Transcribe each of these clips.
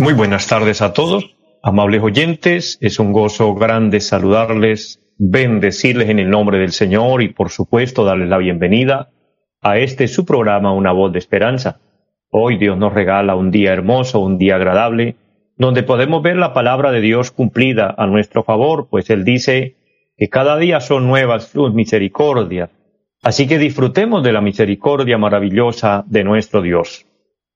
Muy buenas tardes a todos. Amables oyentes, es un gozo grande saludarles, bendecirles en el nombre del Señor y por supuesto darles la bienvenida a este su programa Una voz de esperanza. Hoy Dios nos regala un día hermoso, un día agradable, donde podemos ver la palabra de Dios cumplida a nuestro favor, pues Él dice que cada día son nuevas sus misericordias. Así que disfrutemos de la misericordia maravillosa de nuestro Dios.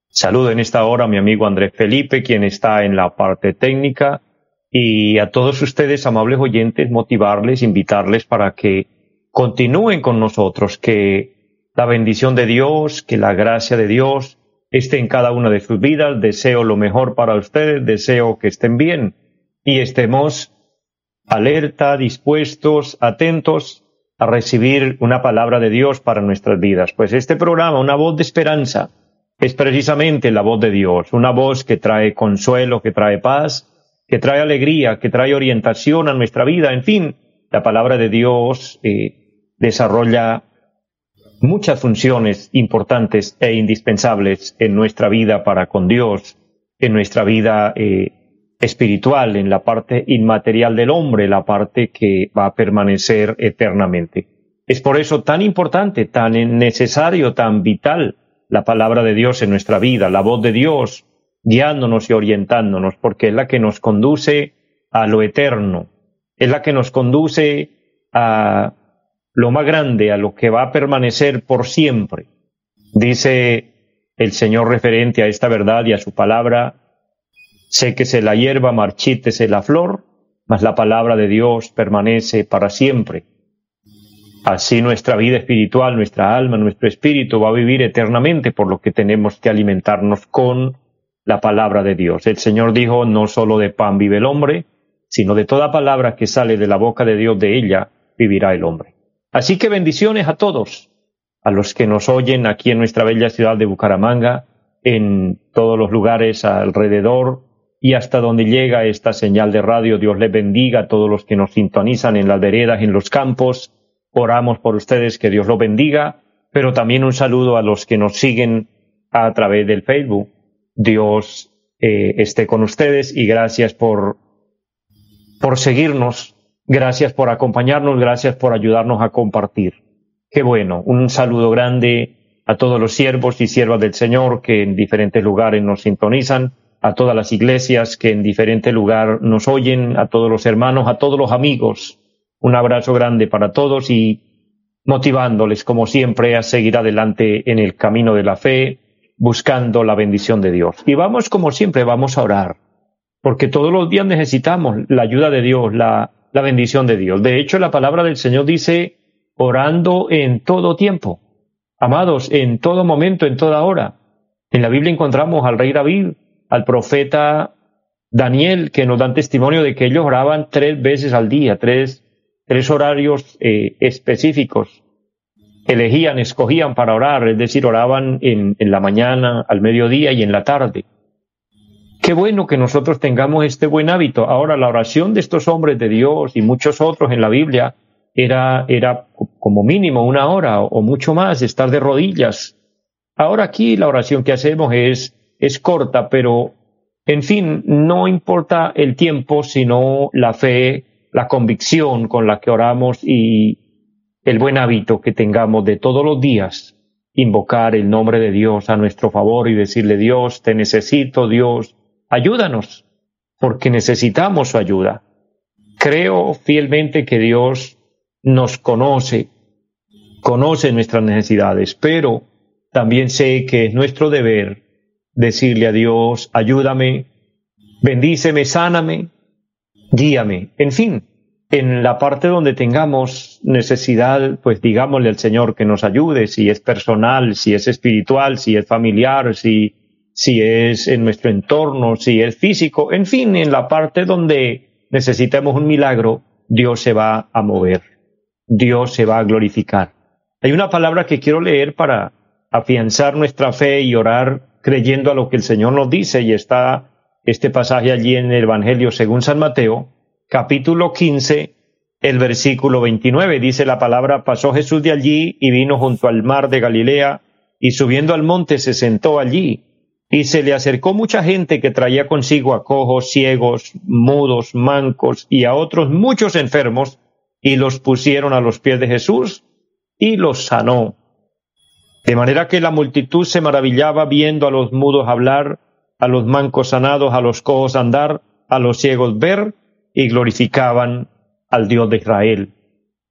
Saludo en esta hora a mi amigo Andrés Felipe, quien está en la parte técnica, y a todos ustedes, amables oyentes, motivarles, invitarles para que continúen con nosotros, que la bendición de Dios, que la gracia de Dios esté en cada una de sus vidas. Deseo lo mejor para ustedes, deseo que estén bien y estemos alerta, dispuestos, atentos a recibir una palabra de Dios para nuestras vidas. Pues este programa, una voz de esperanza, es precisamente la voz de Dios, una voz que trae consuelo, que trae paz, que trae alegría, que trae orientación a nuestra vida. En fin, la palabra de Dios eh, desarrolla muchas funciones importantes e indispensables en nuestra vida para con Dios, en nuestra vida eh, espiritual, en la parte inmaterial del hombre, la parte que va a permanecer eternamente. Es por eso tan importante, tan necesario, tan vital la palabra de Dios en nuestra vida, la voz de Dios guiándonos y orientándonos, porque es la que nos conduce a lo eterno, es la que nos conduce a lo más grande, a lo que va a permanecer por siempre. Dice el Señor referente a esta verdad y a su palabra, sé que se la hierba, marchítese la flor, mas la palabra de Dios permanece para siempre. Así nuestra vida espiritual, nuestra alma, nuestro espíritu va a vivir eternamente, por lo que tenemos que alimentarnos con la palabra de Dios. El Señor dijo, no solo de pan vive el hombre, sino de toda palabra que sale de la boca de Dios, de ella vivirá el hombre. Así que bendiciones a todos, a los que nos oyen aquí en nuestra bella ciudad de Bucaramanga, en todos los lugares alrededor y hasta donde llega esta señal de radio. Dios les bendiga a todos los que nos sintonizan en las veredas, en los campos, Oramos por ustedes, que Dios los bendiga, pero también un saludo a los que nos siguen a través del Facebook. Dios eh, esté con ustedes y gracias por, por seguirnos, gracias por acompañarnos, gracias por ayudarnos a compartir. Qué bueno, un saludo grande a todos los siervos y siervas del Señor que en diferentes lugares nos sintonizan, a todas las iglesias que en diferente lugar nos oyen, a todos los hermanos, a todos los amigos un abrazo grande para todos y motivándoles, como siempre, a seguir adelante en el camino de la fe, buscando la bendición de Dios. Y vamos, como siempre, vamos a orar, porque todos los días necesitamos la ayuda de Dios, la, la bendición de Dios. De hecho, la palabra del Señor dice, orando en todo tiempo. Amados, en todo momento, en toda hora. En la Biblia encontramos al rey David, al profeta Daniel, que nos dan testimonio de que ellos oraban tres veces al día, tres tres horarios eh, específicos. Elegían, escogían para orar, es decir, oraban en, en la mañana, al mediodía y en la tarde. Qué bueno que nosotros tengamos este buen hábito. Ahora, la oración de estos hombres de Dios y muchos otros en la Biblia era, era como mínimo una hora o mucho más, estar de rodillas. Ahora aquí la oración que hacemos es, es corta, pero en fin, no importa el tiempo, sino la fe la convicción con la que oramos y el buen hábito que tengamos de todos los días invocar el nombre de Dios a nuestro favor y decirle Dios, te necesito, Dios, ayúdanos, porque necesitamos su ayuda. Creo fielmente que Dios nos conoce, conoce nuestras necesidades, pero también sé que es nuestro deber decirle a Dios, ayúdame, bendíceme, sáname, guíame, en fin, en la parte donde tengamos necesidad, pues digámosle al Señor que nos ayude, si es personal, si es espiritual, si es familiar, si, si es en nuestro entorno, si es físico, en fin, en la parte donde necesitemos un milagro, Dios se va a mover, Dios se va a glorificar. Hay una palabra que quiero leer para afianzar nuestra fe y orar creyendo a lo que el Señor nos dice y está este pasaje allí en el Evangelio según San Mateo, capítulo 15, el versículo 29. Dice la palabra, pasó Jesús de allí y vino junto al mar de Galilea y subiendo al monte se sentó allí. Y se le acercó mucha gente que traía consigo a cojos, ciegos, mudos, mancos y a otros muchos enfermos, y los pusieron a los pies de Jesús y los sanó. De manera que la multitud se maravillaba viendo a los mudos hablar, a los mancos sanados, a los cojos andar, a los ciegos ver, y glorificaban al Dios de Israel.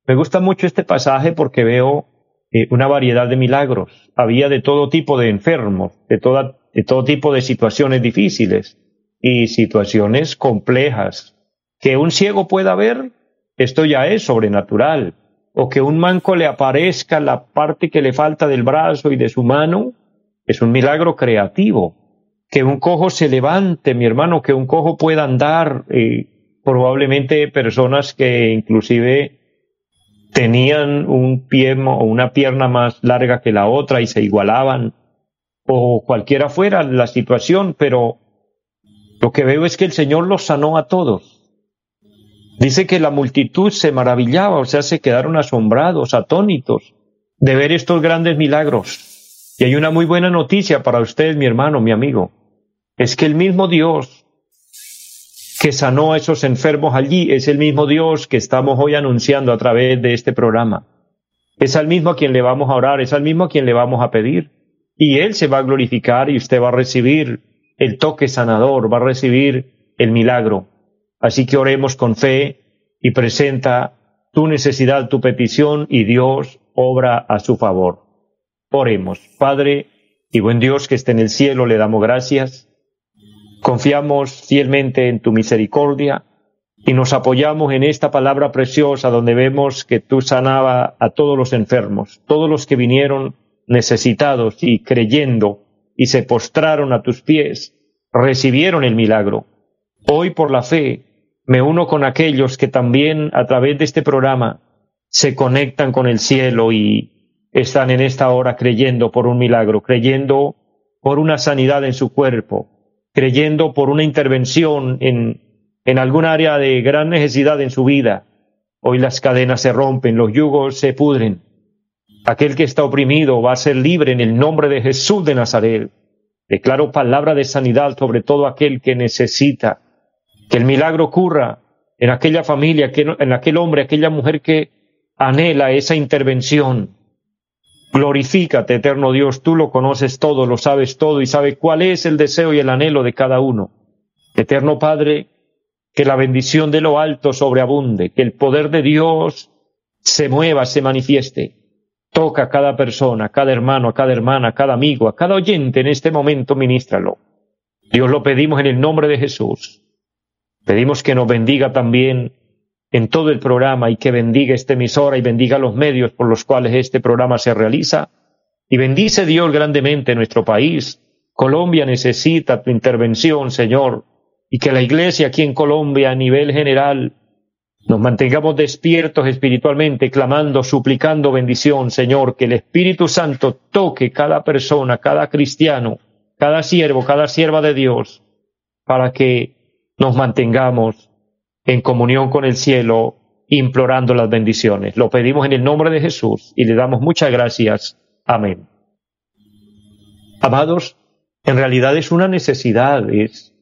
Me gusta mucho este pasaje porque veo eh, una variedad de milagros. Había de todo tipo de enfermos, de, toda, de todo tipo de situaciones difíciles y situaciones complejas. Que un ciego pueda ver, esto ya es sobrenatural. O que un manco le aparezca la parte que le falta del brazo y de su mano, es un milagro creativo. Que un cojo se levante, mi hermano, que un cojo pueda andar, eh, probablemente personas que inclusive tenían un pie o una pierna más larga que la otra y se igualaban, o cualquiera fuera la situación, pero lo que veo es que el Señor los sanó a todos. Dice que la multitud se maravillaba, o sea, se quedaron asombrados, atónitos de ver estos grandes milagros. Y hay una muy buena noticia para ustedes, mi hermano, mi amigo. Es que el mismo Dios que sanó a esos enfermos allí es el mismo Dios que estamos hoy anunciando a través de este programa. Es al mismo a quien le vamos a orar, es al mismo a quien le vamos a pedir. Y Él se va a glorificar y usted va a recibir el toque sanador, va a recibir el milagro. Así que oremos con fe y presenta tu necesidad, tu petición y Dios obra a su favor. Oremos. Padre y buen Dios que esté en el cielo, le damos gracias Confiamos fielmente en tu misericordia y nos apoyamos en esta palabra preciosa donde vemos que tú sanaba a todos los enfermos, todos los que vinieron necesitados y creyendo y se postraron a tus pies, recibieron el milagro. Hoy por la fe me uno con aquellos que también a través de este programa se conectan con el cielo y están en esta hora creyendo por un milagro, creyendo por una sanidad en su cuerpo, creyendo por una intervención en, en algún área de gran necesidad en su vida. Hoy las cadenas se rompen, los yugos se pudren. Aquel que está oprimido va a ser libre en el nombre de Jesús de Nazaret. Declaro palabra de sanidad sobre todo aquel que necesita que el milagro ocurra en aquella familia, en aquel hombre, aquella mujer que anhela esa intervención. Glorifícate, eterno Dios, tú lo conoces todo, lo sabes todo y sabes cuál es el deseo y el anhelo de cada uno. Eterno Padre, que la bendición de lo alto sobreabunde, que el poder de Dios se mueva, se manifieste. Toca a cada persona, a cada hermano, a cada hermana, a cada amigo, a cada oyente en este momento, ministralo. Dios lo pedimos en el nombre de Jesús. Pedimos que nos bendiga también en todo el programa y que bendiga esta emisora y bendiga los medios por los cuales este programa se realiza. Y bendice Dios grandemente nuestro país. Colombia necesita tu intervención, Señor, y que la iglesia aquí en Colombia a nivel general nos mantengamos despiertos espiritualmente, clamando, suplicando bendición, Señor, que el Espíritu Santo toque cada persona, cada cristiano, cada siervo, cada sierva de Dios, para que nos mantengamos en comunión con el cielo, implorando las bendiciones. Lo pedimos en el nombre de Jesús y le damos muchas gracias. Amén. Amados, en realidad es una necesidad, es,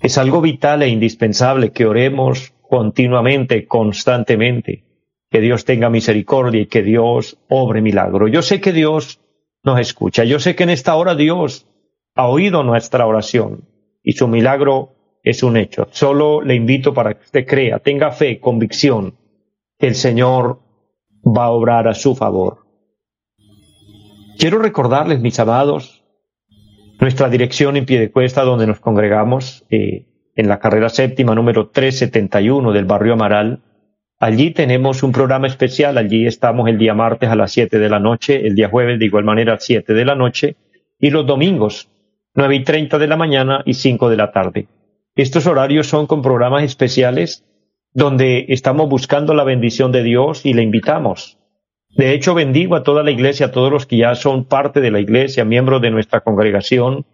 es algo vital e indispensable que oremos continuamente, constantemente, que Dios tenga misericordia y que Dios obre milagro. Yo sé que Dios nos escucha, yo sé que en esta hora Dios ha oído nuestra oración y su milagro es un hecho. Solo le invito para que usted crea, tenga fe, convicción, que el Señor va a obrar a su favor. Quiero recordarles, mis amados, nuestra dirección en pie de cuesta donde nos congregamos. Eh, en la carrera séptima número 371 del barrio Amaral. Allí tenemos un programa especial, allí estamos el día martes a las 7 de la noche, el día jueves de igual manera a las 7 de la noche y los domingos 9 y 30 de la mañana y 5 de la tarde. Estos horarios son con programas especiales donde estamos buscando la bendición de Dios y le invitamos. De hecho, bendigo a toda la iglesia, a todos los que ya son parte de la iglesia, miembros de nuestra congregación.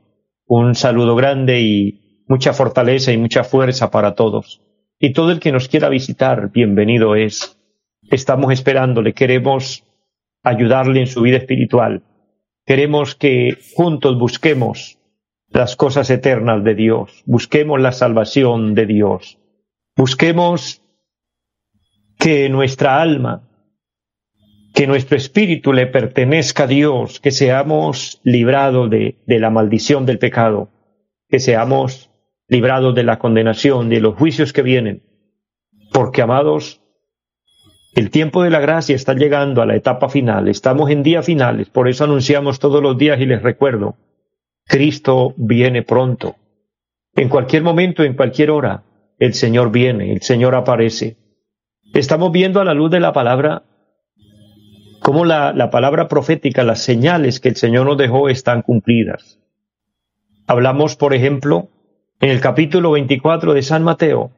Un saludo grande y mucha fortaleza y mucha fuerza para todos. Y todo el que nos quiera visitar, bienvenido es. Estamos esperándole, queremos ayudarle en su vida espiritual. Queremos que juntos busquemos las cosas eternas de Dios, busquemos la salvación de Dios, busquemos que nuestra alma, que nuestro espíritu le pertenezca a Dios, que seamos librados de, de la maldición del pecado, que seamos librados de la condenación, de los juicios que vienen, porque amados, el tiempo de la gracia está llegando a la etapa final, estamos en días finales, por eso anunciamos todos los días y les recuerdo, Cristo viene pronto. En cualquier momento, en cualquier hora, el Señor viene, el Señor aparece. Estamos viendo a la luz de la palabra cómo la, la, palabra profética, las señales que el Señor nos dejó están cumplidas. Hablamos, por ejemplo, en el capítulo 24 de San Mateo,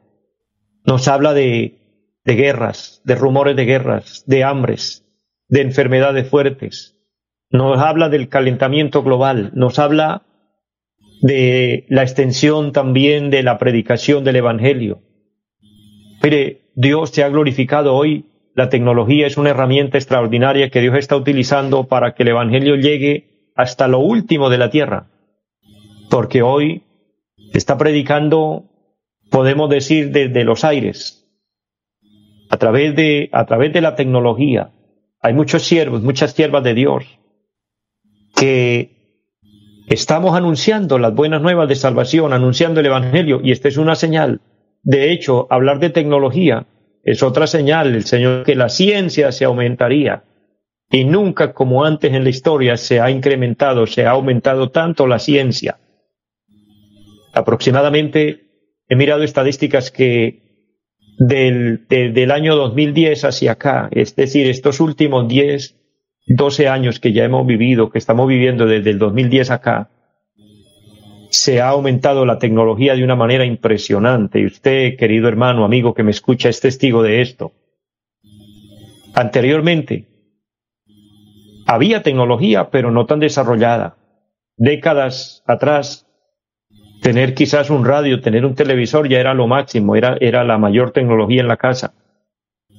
nos habla de guerras, de rumores de guerras, de hambres, de enfermedades fuertes, nos habla del calentamiento global, nos habla de la extensión también de la predicación del Evangelio. Mire, Dios se ha glorificado hoy, la tecnología es una herramienta extraordinaria que Dios está utilizando para que el Evangelio llegue hasta lo último de la tierra, porque hoy está predicando, podemos decir, desde los aires, a través de, a través de la tecnología. Hay muchos siervos, muchas siervas de Dios que estamos anunciando las buenas nuevas de salvación, anunciando el Evangelio, y esta es una señal. De hecho, hablar de tecnología es otra señal, el Señor, que la ciencia se aumentaría. Y nunca como antes en la historia se ha incrementado, se ha aumentado tanto la ciencia. Aproximadamente, he mirado estadísticas que del, del año 2010 hacia acá, es decir, estos últimos 10, 12 años que ya hemos vivido, que estamos viviendo desde el 2010 acá, se ha aumentado la tecnología de una manera impresionante. Y usted, querido hermano, amigo que me escucha, es testigo de esto. Anteriormente, había tecnología, pero no tan desarrollada. Décadas atrás, tener quizás un radio, tener un televisor ya era lo máximo, era, era la mayor tecnología en la casa.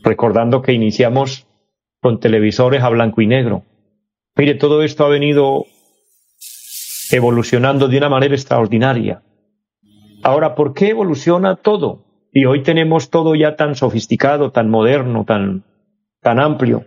Recordando que iniciamos con televisores a blanco y negro. Mire, todo esto ha venido evolucionando de una manera extraordinaria. Ahora, ¿por qué evoluciona todo? Y hoy tenemos todo ya tan sofisticado, tan moderno, tan, tan amplio.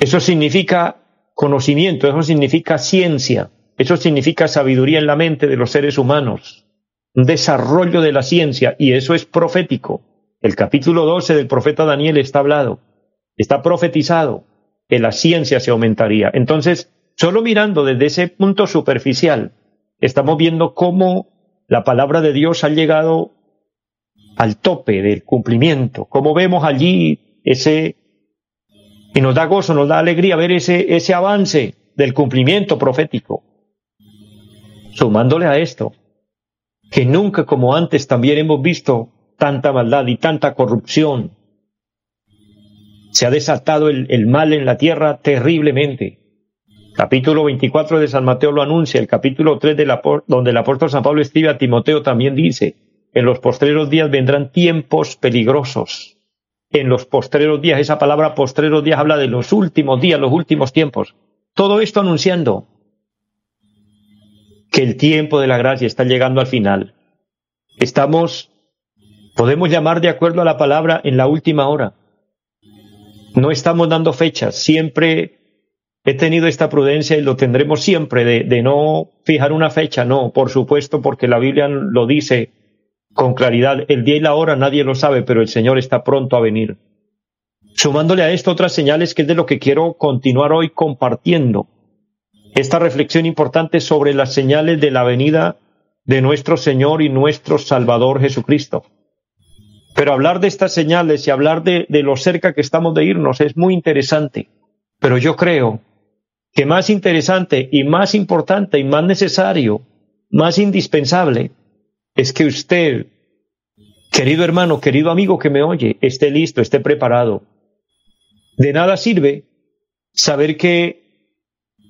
Eso significa conocimiento, eso significa ciencia, eso significa sabiduría en la mente de los seres humanos, desarrollo de la ciencia, y eso es profético. El capítulo 12 del profeta Daniel está hablado, está profetizado que la ciencia se aumentaría. Entonces, solo mirando desde ese punto superficial, estamos viendo cómo la palabra de Dios ha llegado al tope del cumplimiento, cómo vemos allí ese, y nos da gozo, nos da alegría ver ese, ese avance del cumplimiento profético. Sumándole a esto, que nunca como antes también hemos visto tanta maldad y tanta corrupción. Se ha desatado el, mal en la tierra terriblemente. Capítulo 24 de San Mateo lo anuncia, el capítulo 3 de la, donde el apóstol San Pablo escribe a Timoteo también dice, en los postreros días vendrán tiempos peligrosos. En los postreros días, esa palabra postreros días habla de los últimos días, los últimos tiempos. Todo esto anunciando que el tiempo de la gracia está llegando al final. Estamos Podemos llamar de acuerdo a la palabra en la última hora. No estamos dando fechas. Siempre he tenido esta prudencia y lo tendremos siempre de, de, no fijar una fecha. No, por supuesto, porque la Biblia lo dice con claridad. El día y la hora nadie lo sabe, pero el Señor está pronto a venir. Sumándole a esto otras señales que es de lo que quiero continuar hoy compartiendo. Esta reflexión importante sobre las señales de la venida de nuestro Señor y nuestro Salvador Jesucristo. Pero hablar de estas señales y hablar de, de lo cerca que estamos de irnos es muy interesante. Pero yo creo que más interesante y más importante y más necesario, más indispensable, es que usted, querido hermano, querido amigo que me oye, esté listo, esté preparado. De nada sirve saber que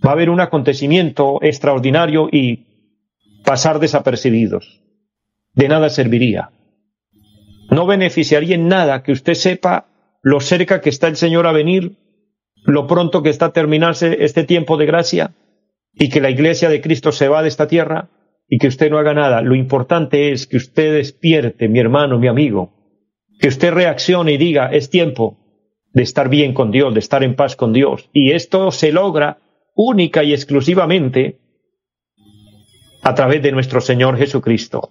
va a haber un acontecimiento extraordinario y pasar desapercibidos. De nada serviría. No beneficiaría en nada que usted sepa lo cerca que está el Señor a venir, lo pronto que está a terminarse este tiempo de gracia y que la iglesia de Cristo se va de esta tierra y que usted no haga nada. Lo importante es que usted despierte, mi hermano, mi amigo, que usted reaccione y diga, es tiempo de estar bien con Dios, de estar en paz con Dios. Y esto se logra única y exclusivamente a través de nuestro Señor Jesucristo,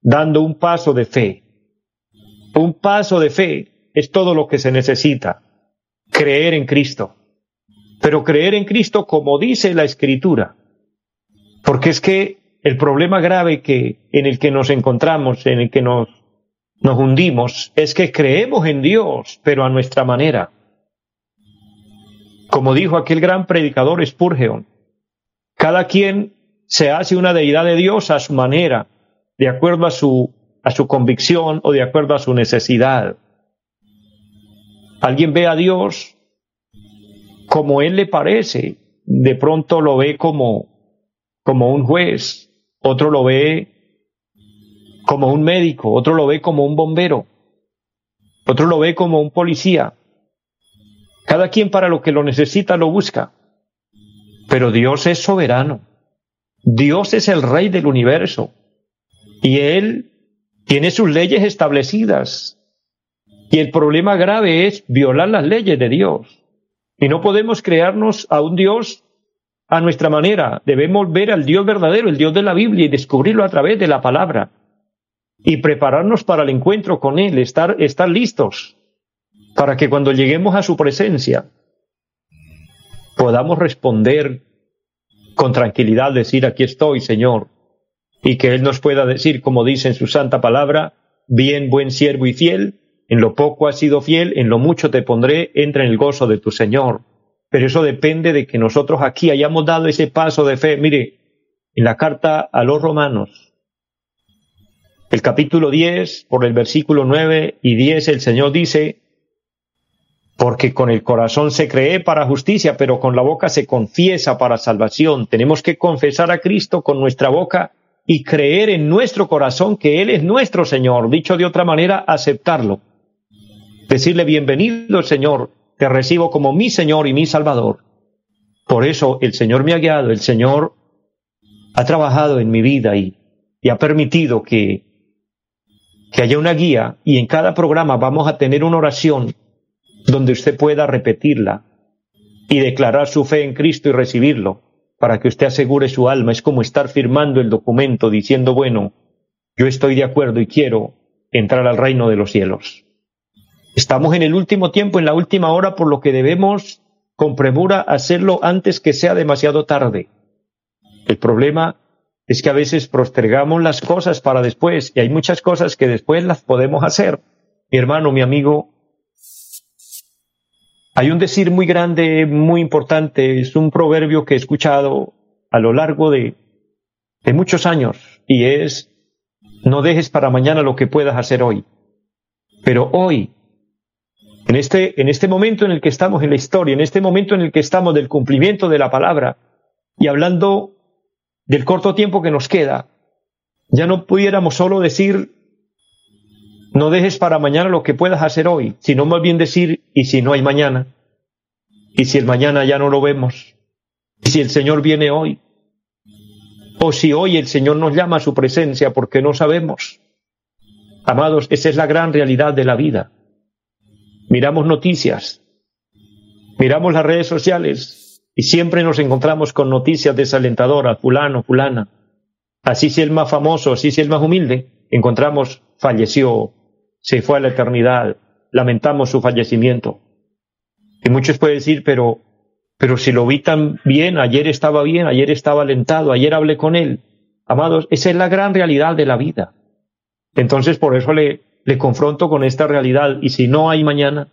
dando un paso de fe. Un paso de fe es todo lo que se necesita, creer en Cristo. Pero creer en Cristo como dice la Escritura, porque es que el problema grave que, en el que nos encontramos, en el que nos, nos hundimos, es que creemos en Dios, pero a nuestra manera. Como dijo aquel gran predicador Spurgeon, cada quien se hace una deidad de Dios a su manera, de acuerdo a su, a su convicción o de acuerdo a su necesidad. Alguien ve a Dios como Él le parece, de pronto lo ve como, como un juez, otro lo ve como un médico, otro lo ve como un bombero, otro lo ve como un policía. Cada quien para lo que lo necesita lo busca. Pero Dios es soberano. Dios es el rey del universo y Él tiene sus leyes establecidas. Y el problema grave es violar las leyes de Dios. Y no podemos crearnos a un Dios a nuestra manera. Debemos ver al Dios verdadero, el Dios de la Biblia, y descubrirlo a través de la palabra. Y prepararnos para el encuentro con Él, estar, estar listos para que cuando lleguemos a su presencia podamos responder con tranquilidad decir, aquí estoy, Señor, y que Él nos pueda decir, como dice en su santa palabra, bien, buen siervo y fiel, en lo poco has sido fiel, en lo mucho te pondré, entra en el gozo de tu Señor. Pero eso depende de que nosotros aquí hayamos dado ese paso de fe. Mire, en la carta a los romanos, el capítulo 10, por el versículo 9 y 10, el Señor dice, porque con el corazón se cree para justicia, pero con la boca se confiesa para salvación. Tenemos que confesar a Cristo con nuestra boca y creer en nuestro corazón que Él es nuestro Señor. Dicho de otra manera, aceptarlo. Decirle, bienvenido Señor, te recibo como mi Señor y mi Salvador. Por eso el Señor me ha guiado, el Señor ha trabajado en mi vida y, y ha permitido que, que haya una guía y en cada programa vamos a tener una oración donde usted pueda repetirla y declarar su fe en Cristo y recibirlo, para que usted asegure su alma. Es como estar firmando el documento diciendo, bueno, yo estoy de acuerdo y quiero entrar al reino de los cielos. Estamos en el último tiempo, en la última hora, por lo que debemos con premura hacerlo antes que sea demasiado tarde. El problema es que a veces postergamos las cosas para después y hay muchas cosas que después las podemos hacer. Mi hermano, mi amigo, hay un decir muy grande, muy importante, es un proverbio que he escuchado a lo largo de, muchos años y es, no dejes para mañana lo que puedas hacer hoy. Pero hoy, en este, en este momento en el que estamos en la historia, en este momento en el que estamos del cumplimiento de la palabra y hablando del corto tiempo que nos queda, ya no pudiéramos solo decir, no dejes para mañana lo que puedas hacer hoy, sino más bien decir, ¿y si no hay mañana? ¿Y si el mañana ya no lo vemos? ¿Y si el Señor viene hoy? ¿O si hoy el Señor nos llama a su presencia porque no sabemos? Amados, esa es la gran realidad de la vida. Miramos noticias, miramos las redes sociales y siempre nos encontramos con noticias desalentadoras, fulano, fulana. Así si el más famoso, así si el más humilde, encontramos falleció, se fue a la eternidad, lamentamos su fallecimiento. Y muchos pueden decir, pero, pero si lo vi tan bien, ayer estaba bien, ayer estaba alentado, ayer hablé con él, Amados, esa es la gran realidad de la vida. Entonces, por eso le, le confronto con esta realidad. Y si no hay mañana.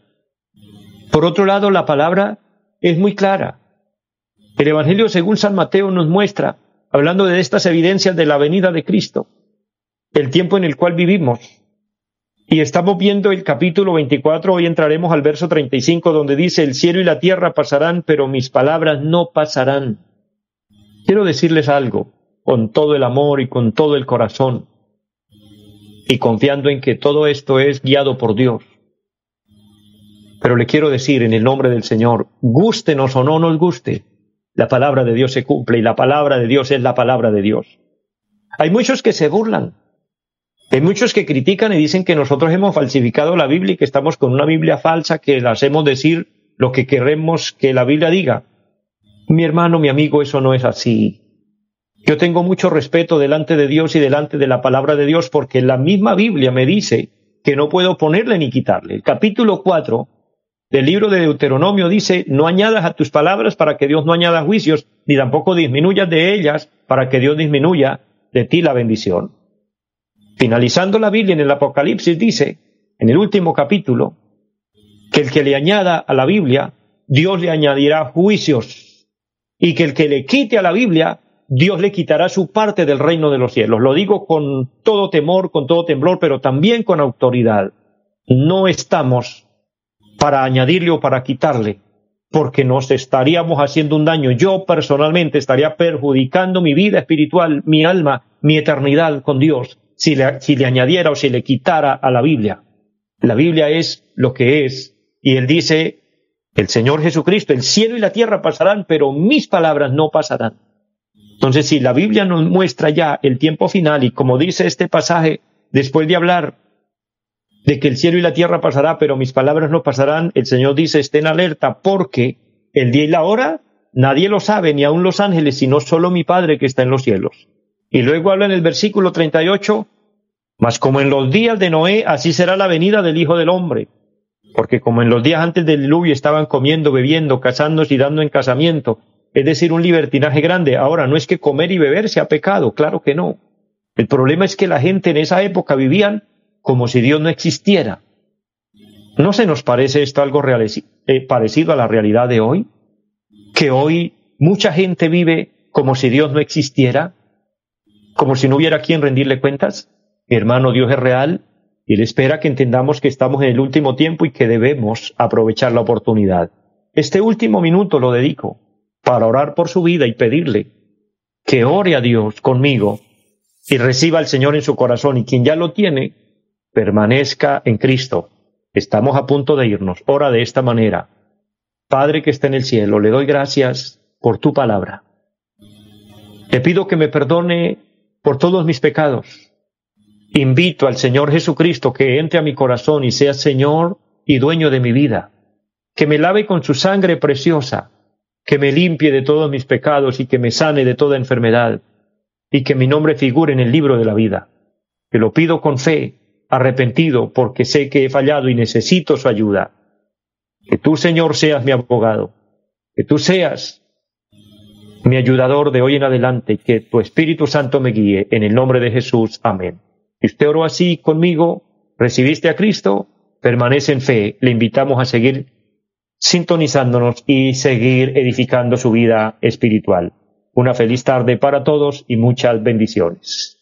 Por otro lado, la palabra es muy clara. El Evangelio según San Mateo nos muestra, hablando de estas evidencias de la venida de Cristo, el tiempo en el cual vivimos. Y estamos viendo el capítulo 24, hoy entraremos al verso 35, donde dice, el cielo y la tierra pasarán, pero mis palabras no pasarán. Quiero decirles algo con todo el amor y con todo el corazón, y confiando en que todo esto es guiado por Dios. Pero le quiero decir en el nombre del Señor, gústenos o no nos guste, la palabra de Dios se cumple y la palabra de Dios es la palabra de Dios. Hay muchos que se burlan, hay muchos que critican y dicen que nosotros hemos falsificado la Biblia y que estamos con una Biblia falsa que la hacemos decir lo que queremos que la Biblia diga. Mi hermano, mi amigo, eso no es así. Yo tengo mucho respeto delante de Dios y delante de la palabra de Dios porque la misma Biblia me dice que no puedo ponerle ni quitarle. El capítulo 4 del libro de Deuteronomio dice, no añadas a tus palabras para que Dios no añada juicios, ni tampoco disminuyas de ellas para que Dios disminuya de ti la bendición. Finalizando la Biblia en el Apocalipsis dice, en el último capítulo, que el que le añada a la Biblia, Dios le añadirá juicios, y que el que le quite a la Biblia, Dios le quitará su parte del reino de los cielos. Lo digo con todo temor, con todo temblor, pero también con autoridad. No estamos para añadirle o para quitarle, porque nos estaríamos haciendo un daño. Yo personalmente estaría perjudicando mi vida espiritual, mi alma, mi eternidad con Dios, si le, si le añadiera o si le quitara a la Biblia. La Biblia es lo que es. Y él dice, el Señor Jesucristo, el cielo y la tierra pasarán, pero mis palabras no pasarán. Entonces, si la Biblia nos muestra ya el tiempo final y como dice este pasaje, después de hablar de que el cielo y la tierra pasará, pero mis palabras no pasarán, el Señor dice, estén alerta porque el día y la hora nadie lo sabe, ni aun los ángeles, sino solo mi Padre que está en los cielos. Y luego habla en el versículo 38, mas como en los días de Noé, así será la venida del Hijo del Hombre. Porque como en los días antes del diluvio estaban comiendo, bebiendo, casándose y dando en casamiento, es decir, un libertinaje grande. Ahora, no es que comer y beber sea pecado, claro que no. El problema es que la gente en esa época vivían como si Dios no existiera. ¿No se nos parece esto algo eh, parecido a la realidad de hoy? Que hoy mucha gente vive como si Dios no existiera, como si no hubiera quien rendirle cuentas. Mi hermano, Dios es real y Él espera que entendamos que estamos en el último tiempo y que debemos aprovechar la oportunidad. Este último minuto lo dedico para orar por su vida y pedirle que ore a Dios conmigo y reciba al Señor en su corazón y quien ya lo tiene, permanezca en Cristo. Estamos a punto de irnos. Ora de esta manera. Padre que está en el cielo, le doy gracias por tu palabra. Te pido que me perdone por todos mis pecados. Invito al Señor Jesucristo que entre a mi corazón y sea Señor y dueño de mi vida, que me lave con su sangre preciosa que me limpie de todos mis pecados y que me sane de toda enfermedad, y que mi nombre figure en el libro de la vida. Te lo pido con fe, arrepentido, porque sé que he fallado y necesito su ayuda. Que tú, Señor, seas mi abogado, que tú seas mi ayudador de hoy en adelante, que tu Espíritu Santo me guíe. En el nombre de Jesús. Amén. Si usted oró así conmigo, recibiste a Cristo, permanece en fe. Le invitamos a seguir sintonizándonos y seguir edificando su vida espiritual. Una feliz tarde para todos y muchas bendiciones.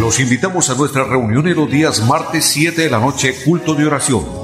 Los invitamos a nuestra reunión en los días martes 7 de la noche, culto de oración